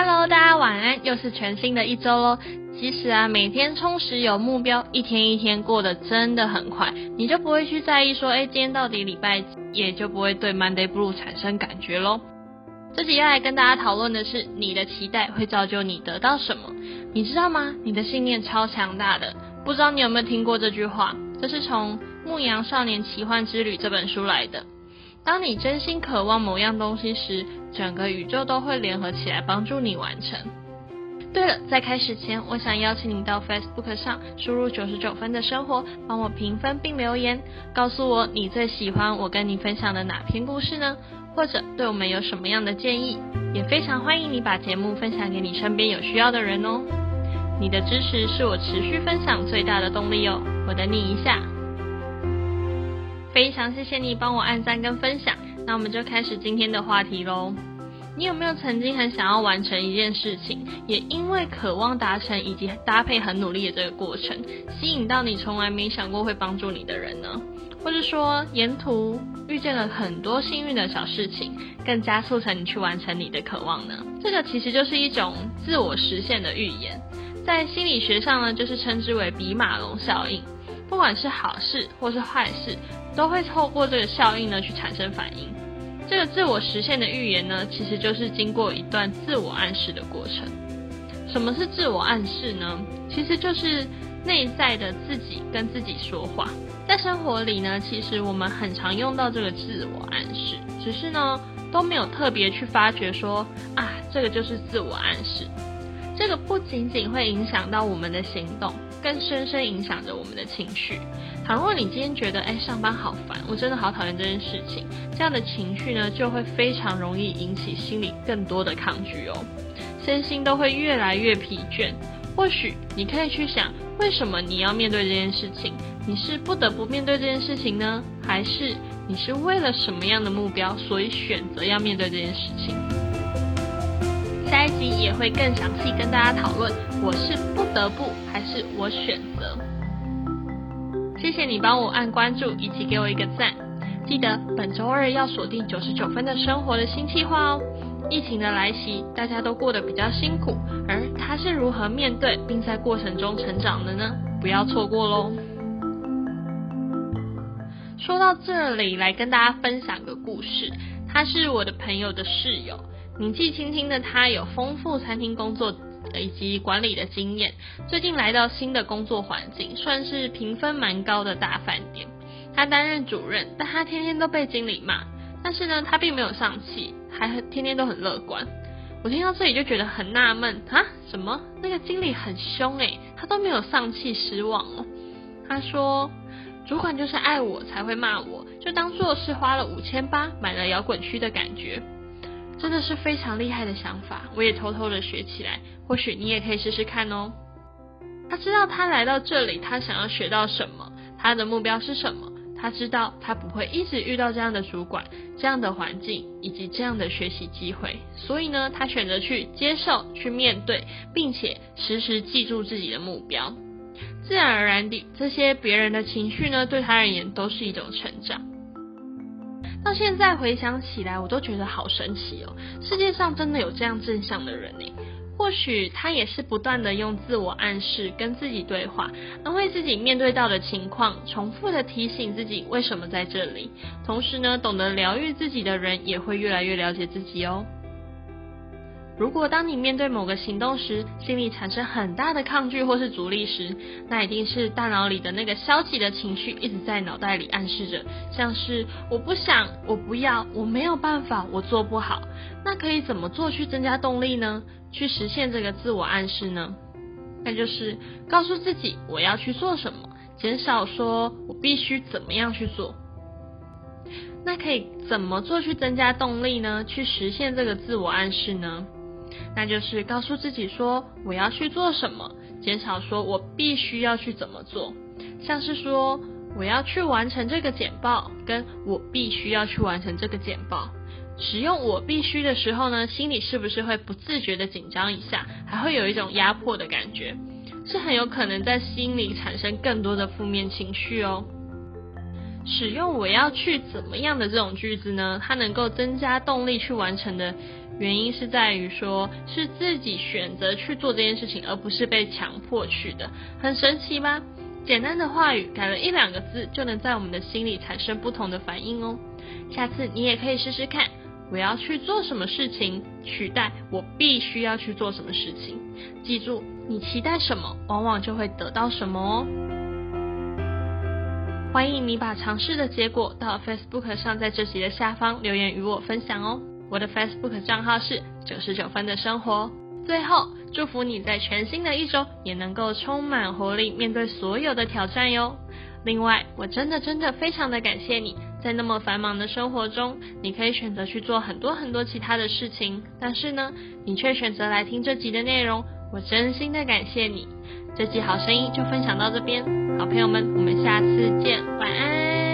Hello，大家晚安，又是全新的一周喽。其实啊，每天充实有目标，一天一天过得真的很快，你就不会去在意说，哎，今天到底礼拜几，也就不会对 Monday Blue 产生感觉喽。这集要来跟大家讨论的是，你的期待会造就你得到什么？你知道吗？你的信念超强大的，不知道你有没有听过这句话？这是从《牧羊少年奇幻之旅》这本书来的。当你真心渴望某样东西时，整个宇宙都会联合起来帮助你完成。对了，在开始前，我想邀请你到 Facebook 上输入九十九分的生活，帮我评分并留言，告诉我你最喜欢我跟你分享的哪篇故事呢？或者对我们有什么样的建议？也非常欢迎你把节目分享给你身边有需要的人哦。你的支持是我持续分享最大的动力哦。我等你一下。非常谢谢你帮我按赞跟分享，那我们就开始今天的话题喽。你有没有曾经很想要完成一件事情，也因为渴望达成以及搭配很努力的这个过程，吸引到你从来没想过会帮助你的人呢？或者说沿途遇见了很多幸运的小事情，更加促成你去完成你的渴望呢？这个其实就是一种自我实现的预言，在心理学上呢，就是称之为比马龙效应。不管是好事或是坏事。都会透过这个效应呢去产生反应。这个自我实现的预言呢，其实就是经过一段自我暗示的过程。什么是自我暗示呢？其实就是内在的自己跟自己说话。在生活里呢，其实我们很常用到这个自我暗示，只是呢都没有特别去发觉说啊，这个就是自我暗示。这个不仅仅会影响到我们的行动。更深深影响着我们的情绪。倘若你今天觉得，哎，上班好烦，我真的好讨厌这件事情，这样的情绪呢，就会非常容易引起心里更多的抗拒哦，身心都会越来越疲倦。或许你可以去想，为什么你要面对这件事情？你是不得不面对这件事情呢，还是你是为了什么样的目标，所以选择要面对这件事情？下一集也会更详细跟大家讨论，我是不得不还是我选择。谢谢你帮我按关注以及给我一个赞，记得本周二要锁定九十九分的生活的新计划哦。疫情的来袭，大家都过得比较辛苦，而他是如何面对并在过程中成长的呢？不要错过喽。说到这里，来跟大家分享个故事，他是我的朋友的室友。年纪轻轻的他有丰富餐厅工作以及管理的经验，最近来到新的工作环境，算是评分蛮高的大饭店。他担任主任，但他天天都被经理骂，但是呢，他并没有丧气，还天天都很乐观。我听到这里就觉得很纳闷啊，什么那个经理很凶诶，他都没有丧气失望哦。他说，主管就是爱我才会骂我，就当做是花了五千八买了摇滚区的感觉。真的是非常厉害的想法，我也偷偷的学起来，或许你也可以试试看哦。他知道他来到这里，他想要学到什么，他的目标是什么。他知道他不会一直遇到这样的主管、这样的环境以及这样的学习机会，所以呢，他选择去接受、去面对，并且时时记住自己的目标。自然而然地，这些别人的情绪呢，对他而言都是一种成长。到现在回想起来，我都觉得好神奇哦！世界上真的有这样正向的人呢。或许他也是不断的用自我暗示跟自己对话，安慰自己面对到的情况，重复的提醒自己为什么在这里。同时呢，懂得疗愈自己的人，也会越来越了解自己哦。如果当你面对某个行动时，心里产生很大的抗拒或是阻力时，那一定是大脑里的那个消极的情绪一直在脑袋里暗示着，像是我不想、我不要、我没有办法、我做不好。那可以怎么做去增加动力呢？去实现这个自我暗示呢？那就是告诉自己我要去做什么，减少说我必须怎么样去做。那可以怎么做去增加动力呢？去实现这个自我暗示呢？那就是告诉自己说我要去做什么，减少说我必须要去怎么做，像是说我要去完成这个简报，跟我必须要去完成这个简报。使用我必须的时候呢，心里是不是会不自觉的紧张一下，还会有一种压迫的感觉，是很有可能在心里产生更多的负面情绪哦。使用我要去怎么样的这种句子呢？它能够增加动力去完成的原因是在于说，是自己选择去做这件事情，而不是被强迫去的。很神奇吧？简单的话语改了一两个字，就能在我们的心里产生不同的反应哦。下次你也可以试试看，我要去做什么事情，取代我必须要去做什么事情。记住，你期待什么，往往就会得到什么哦。欢迎你把尝试的结果到 Facebook 上，在这集的下方留言与我分享哦。我的 Facebook 账号是九十九分的生活。最后，祝福你在全新的一周也能够充满活力，面对所有的挑战哟。另外，我真的真的非常的感谢你，在那么繁忙的生活中，你可以选择去做很多很多其他的事情，但是呢，你却选择来听这集的内容，我真心的感谢你。这期好声音就分享到这边，好朋友们，我们下次见，晚安。